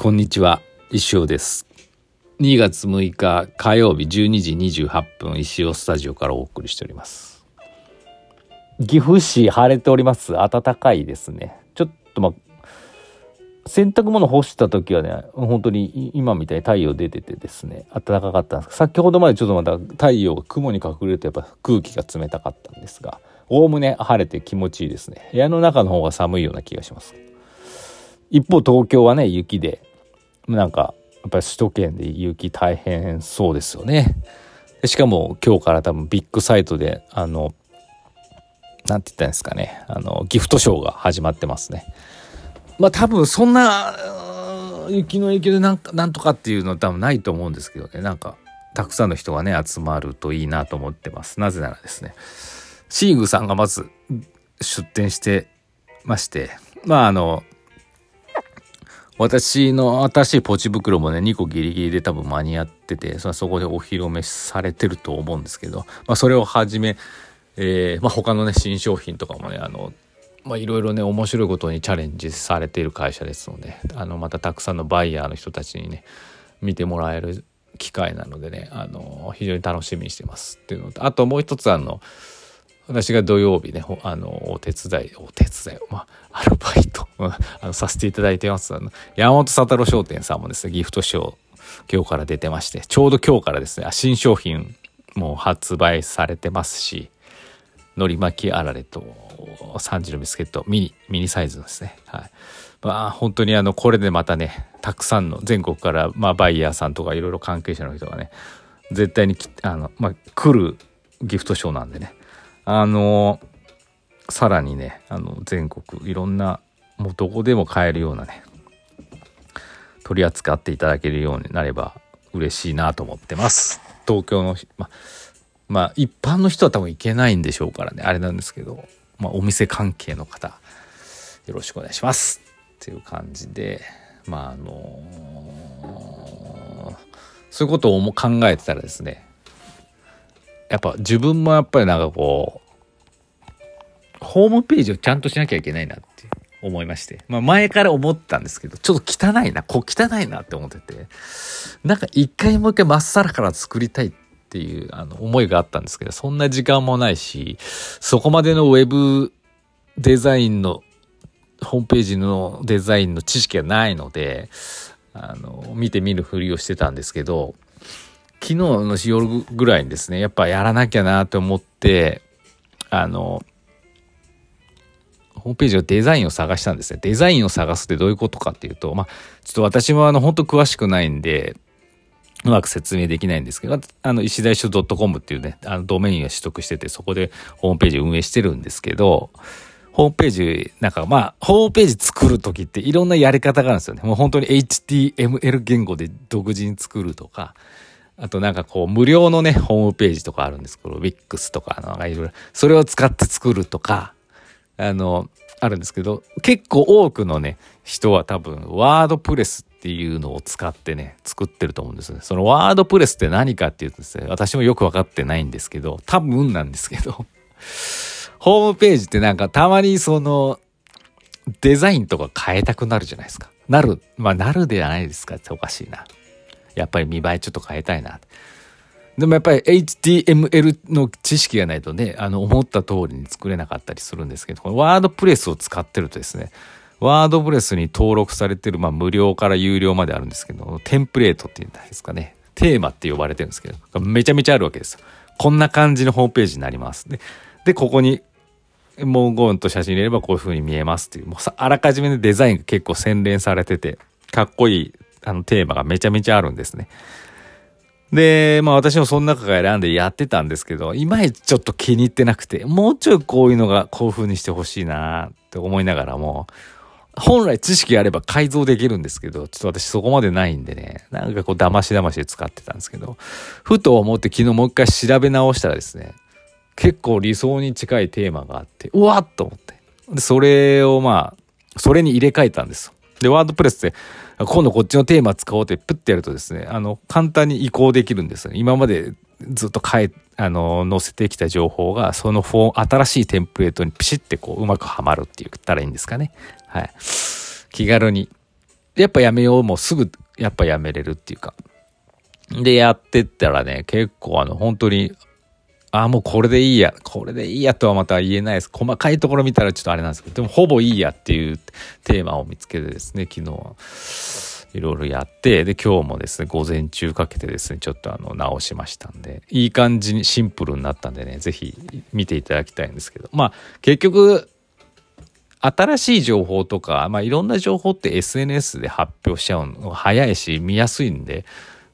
こんにちは。石尾です。2月6日火曜日12時28分石尾スタジオからお送りしております。岐阜市晴れております。暖かいですね。ちょっとまあ洗濯物干した時はね本当に今みたいに太陽出ててですね暖かかったんです。先ほどまでちょっとまた太陽が雲に隠れるとやっぱ空気が冷たかったんですがおおむね晴れて気持ちいいですね。部屋の中の方が寒いような気がします。一方東京はね雪でなんかやっぱり首都圏で雪大変そうですよね。しかも今日から多分ビッグサイトであのなんて言ったんですかね。あのギフトショーが始まってますね。まあ多分そんな雪の影響でなんかなんとかっていうのは多分ないと思うんですけどね。なんかたくさんの人がね集まるといいなと思ってます。なぜならですね。シーグさんがまず出店してまして。まああの私の新しいポチ袋もね2個ギリギリで多分間に合っててそそこでお披露目されてると思うんですけど、まあ、それをはじめ、えーまあ、他のね新商品とかもねあのまあいろいろね面白いことにチャレンジされている会社ですのであのまたたくさんのバイヤーの人たちにね見てもらえる機会なのでねあの非常に楽しみにしてますっていうのとあともう一つあの私が土曜日ねあのお手伝いお手伝いまあアルバイトあのさせていただいてます。あの山本佐太郎商店さんもですねギフトショー今日から出てましてちょうど今日からですね新商品も発売されてますし海苔巻きあられと3時のビスケットミニミニサイズのですねはい。まあ本当にあのこれでまたねたくさんの全国からまあバイヤーさんとかいろいろ関係者の人がね絶対にあの、まあ、来るギフトショーなんでねあのさらにねあの全国いろんなもうどこでも買えるようなね取り扱っていただけるようになれば嬉しいなと思ってます。東京のままあ一般の人は多分行けないんでしょうからね。あれなんですけど、まあ、お店関係の方よろしくお願いします。っていう感じでまああのそういうことを考えてたらですねやっぱ自分もやっぱりなんかこう、ホームページをちゃんとしなきゃいけないなって思いまして。まあ前から思ったんですけど、ちょっと汚いな、こう汚いなって思ってて、なんか一回もう一回まっさらから作りたいっていうあの思いがあったんですけど、そんな時間もないし、そこまでのウェブデザインの、ホームページのデザインの知識がないので、あの、見てみるふりをしてたんですけど、昨日の夜ぐらいにですね、やっぱやらなきゃなと思って、あの、ホームページのデザインを探したんですね。デザインを探すってどういうことかっていうと、まあ、ちょっと私もあの、本当詳しくないんで、うまく説明できないんですけど、あの、石田書 .com っていうね、あの、ドメインを取得してて、そこでホームページ運営してるんですけど、ホームページ、なんかまあ、ホームページ作るときっていろんなやり方があるんですよね。もう本当に HTML 言語で独自に作るとか、あとなんかこう無料のね、ホームページとかあるんですけど、Wix とか、あの、いろいろ、それを使って作るとか、あの、あるんですけど、結構多くのね、人は多分、ワードプレスっていうのを使ってね、作ってると思うんですね。そのワードプレスって何かっていうとですね、私もよくわかってないんですけど、多分なんですけど、ホームページってなんかたまにその、デザインとか変えたくなるじゃないですか。なる、まあなるではないですかっておかしいな。やっぱり見栄えちょっと変えたいな。でもやっぱり HTML の知識がないとね、あの思った通りに作れなかったりするんですけど、このワードプレスを使ってるとですね、ワードプレスに登録されてる、まあ無料から有料まであるんですけど、テンプレートっていうんですかね、テーマって呼ばれてるんですけど、めちゃめちゃあるわけですよこんな感じのホームページになります。で、でここに文言と写真入れればこういう風に見えますっていう、もうあらかじめデザインが結構洗練されてて、かっこいいあのテーマがめちゃめちゃあるんですね。で、まあ私もその中から選んでやってたんですけど、いまいちちょっと気に入ってなくて、もうちょいこういうのがこういう風にしてほしいなって思いながらも、本来知識あれば改造できるんですけど、ちょっと私そこまでないんでね、なんかこう騙し騙しで使ってたんですけど、ふと思って昨日もう一回調べ直したらですね、結構理想に近いテーマがあって、うわっと思って。で、それをまあ、それに入れ替えたんです。で、ワードプレスで、今度こっちのテーマ使おうってプッてやるとですね、あの、簡単に移行できるんですよ。今までずっと変え、あの、載せてきた情報が、そのフォー、新しいテンプレートにピシッてこう、うまくはまるって言ったらいいんですかね。はい。気軽に。やっぱやめよう、もうすぐ、やっぱやめれるっていうか。で、やってったらね、結構あの、本当に、ああ、もうこれでいいや、これでいいやとはまた言えないです。細かいところ見たらちょっとあれなんですけど、でもほぼいいやっていうテーマを見つけてですね、昨日はいろいろやって、で、今日もですね、午前中かけてですね、ちょっとあの、直しましたんで、いい感じにシンプルになったんでね、ぜひ見ていただきたいんですけど、まあ、結局、新しい情報とか、まあ、いろんな情報って SNS で発表しちゃうの早いし、見やすいんで、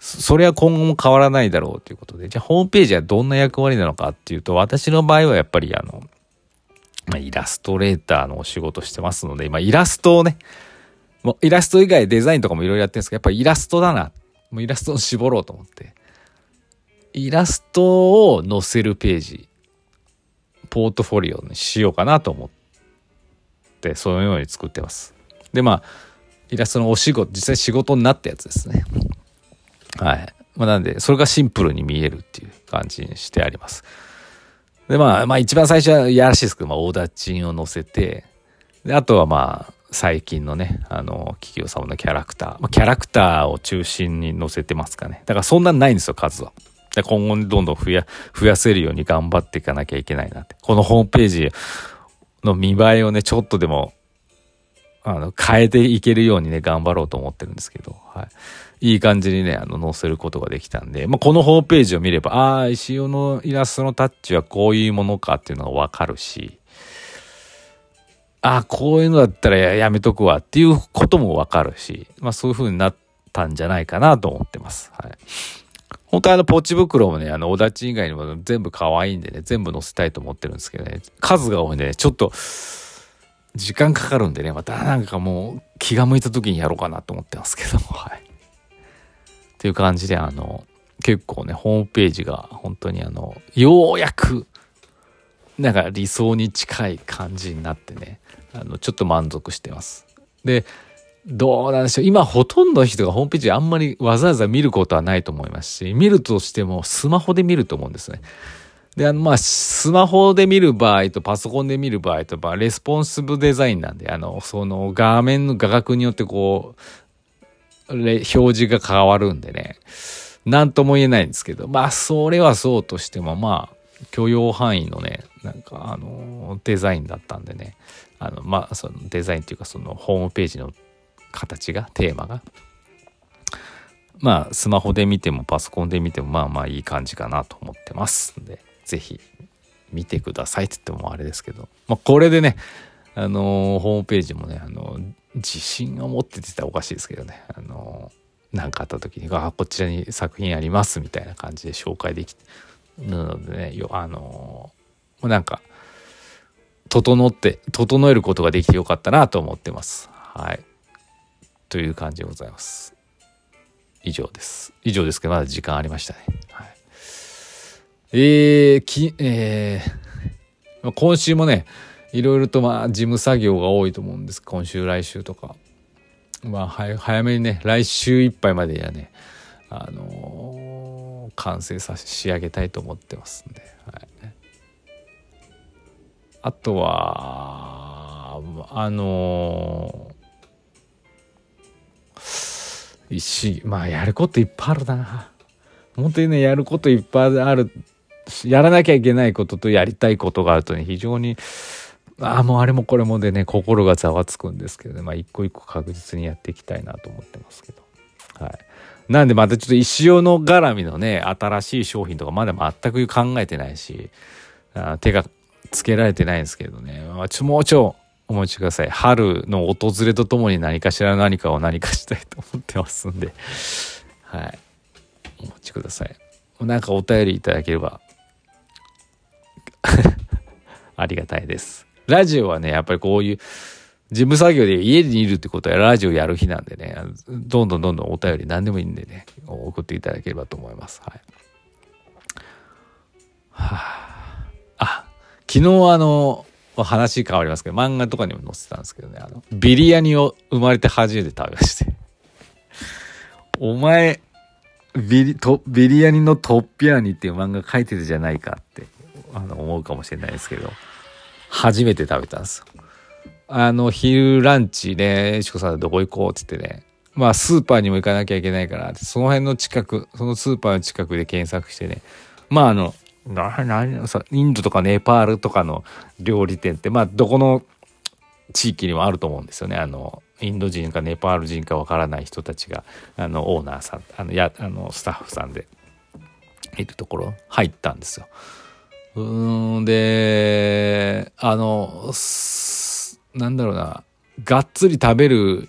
それは今後も変わらないだろうということで、じゃあホームページはどんな役割なのかっていうと、私の場合はやっぱりあの、ま、イラストレーターのお仕事してますので、まあ、イラストをね、もうイラスト以外デザインとかもいろいろやってるんですけど、やっぱイラストだな。もうイラストを絞ろうと思って。イラストを載せるページ、ポートフォリオにしようかなと思って、そのように作ってます。で、まあ、イラストのお仕事、実際仕事になったやつですね。はい。まあ、なんで、それがシンプルに見えるっていう感じにしてあります。で、まあ、まあ一番最初はやらしいですけど、まあ、オーダーチンを載せて、で、あとはまあ、最近のね、あの、企業様のキャラクター。まあ、キャラクターを中心に載せてますかね。だからそんなんないんですよ、数は。で今後にどんどん増や、増やせるように頑張っていかなきゃいけないなって。このホームページの見栄えをね、ちょっとでも、あの、変えていけるようにね、頑張ろうと思ってるんですけど、はい。いい感じにね、あの、載せることができたんで、まあ、このホームページを見れば、ああ、石尾のイラストのタッチはこういうものかっていうのがわかるし、ああ、こういうのだったらやめとくわっていうこともわかるし、まあ、そういう風になったんじゃないかなと思ってます。はい。本当はあの、ポチ袋もね、あの、おだち以外にも全部可愛いんでね、全部載せたいと思ってるんですけどね、数が多いんでね、ちょっと、時間かかるんでね、またなんかもう気が向いた時にやろうかなと思ってますけども、はい。っていう感じで、あの、結構ね、ホームページが本当にあの、ようやく、なんか理想に近い感じになってね、あの、ちょっと満足してます。で、どうなんでしょう。今ほとんどの人がホームページあんまりわざわざ見ることはないと思いますし、見るとしてもスマホで見ると思うんですね。で、あの、まあ、スマホで見る場合とパソコンで見る場合と、まあ、レスポンシブデザインなんで、あの、その画面の画角によってこう、表示が変わるんでね、なんとも言えないんですけど、まあ、それはそうとしても、まあ、許容範囲のね、なんか、あの、デザインだったんでね、あの、まあ、そのデザインっていうか、そのホームページの形が、テーマが、まあ、スマホで見てもパソコンで見ても、まあまあいい感じかなと思ってますんで、ぜひ見てくださいって言ってもあれですけど、まあ、これでね、あのー、ホームページもね、あのー、自信を持っててたらおかしいですけどね、あのー、なんかあった時に、あ、こちらに作品ありますみたいな感じで紹介できるのでね、よあのもうなんか、整って、整えることができてよかったなと思ってます。はい。という感じでございます。以上です。以上ですけど、まだ時間ありましたね。はい。えー、き、えー、今週もね、いろいろとまあ事務作業が多いと思うんです。今週、来週とか。まあ、早めにね、来週いっぱいまでやね、あのー、完成させ、仕上げたいと思ってますんで。はい、あとは、あのー、石、まあ、やることいっぱいあるな。本当にね、やることいっぱいある。やらなきゃいけないこととやりたいことがあるとね、非常に、ああ、もうあれもこれもでね、心がざわつくんですけどね、まあ一個一個確実にやっていきたいなと思ってますけど。はい。なんでまたちょっと石尾の絡みのね、新しい商品とかまだ全く考えてないし、あ手がつけられてないんですけどね、まあ、ちょもうちょお待ちください。春の訪れとともに何かしら何かを何かしたいと思ってますんで、はい。お待ちください。なんかお便りいただければありがたいです。ラジオはね、やっぱりこういう、事務作業で家にいるってことはラジオやる日なんでね、どんどんどんどんお便り何でもいいんでね、送っていただければと思います。はい。はあ、あ、昨日あの、話変わりますけど、漫画とかにも載せたんですけどね、あの、ビリヤニを生まれて初めて食べまして。お前、ビリ、と、ビリヤニのトッピアニっていう漫画書いてるじゃないかって、あの、思うかもしれないですけど。初めて食べたんですよ。あの、昼ランチね、しこさんどこ行こうって言ってね、まあスーパーにも行かなきゃいけないからその辺の近くそのスーパーの近くで検索してねまああのななさインドとかネパールとかの料理店ってまあどこの地域にもあると思うんですよねあのインド人かネパール人かわからない人たちがあのオーナーさんあのやあのスタッフさんでいるところ入ったんですよ。うんであのなんだろうながっつり食べる、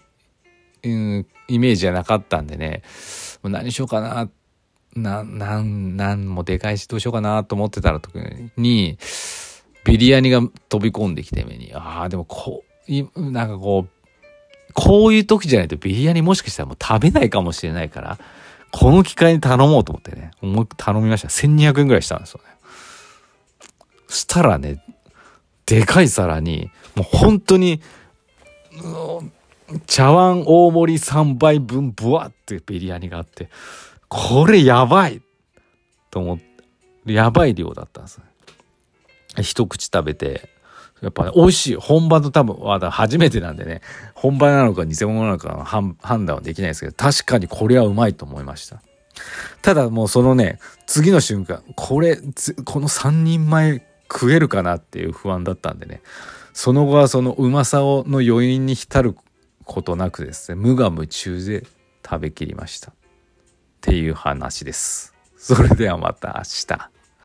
うん、イメージじゃなかったんでね何しようかなな、なん、なんもでかいしどうしようかなと思ってたら時に、ビリヤニが飛び込んできて目に、ああ、でもこう、なんかこう、こういう時じゃないとビリヤニもしかしたらもう食べないかもしれないから、この機会に頼もうと思ってね、思い頼みました。1200円ぐらいしたんですよね。したらね、でかい皿に、もう本当に、茶碗大盛り3杯分ブワってビリヤニがあって、これやばいと思って、やばい量だったんです一口食べて、やっぱね、美味しい。本場の多分、まだ初めてなんでね、本場なのか偽物なのか判断はできないですけど、確かにこれはうまいと思いました。ただもうそのね、次の瞬間、これ、この3人前食えるかなっていう不安だったんでね、その後はそのうまさをの余韻に浸ることなくですね、無我夢中で食べきりました。っていう話です。それではまた明日。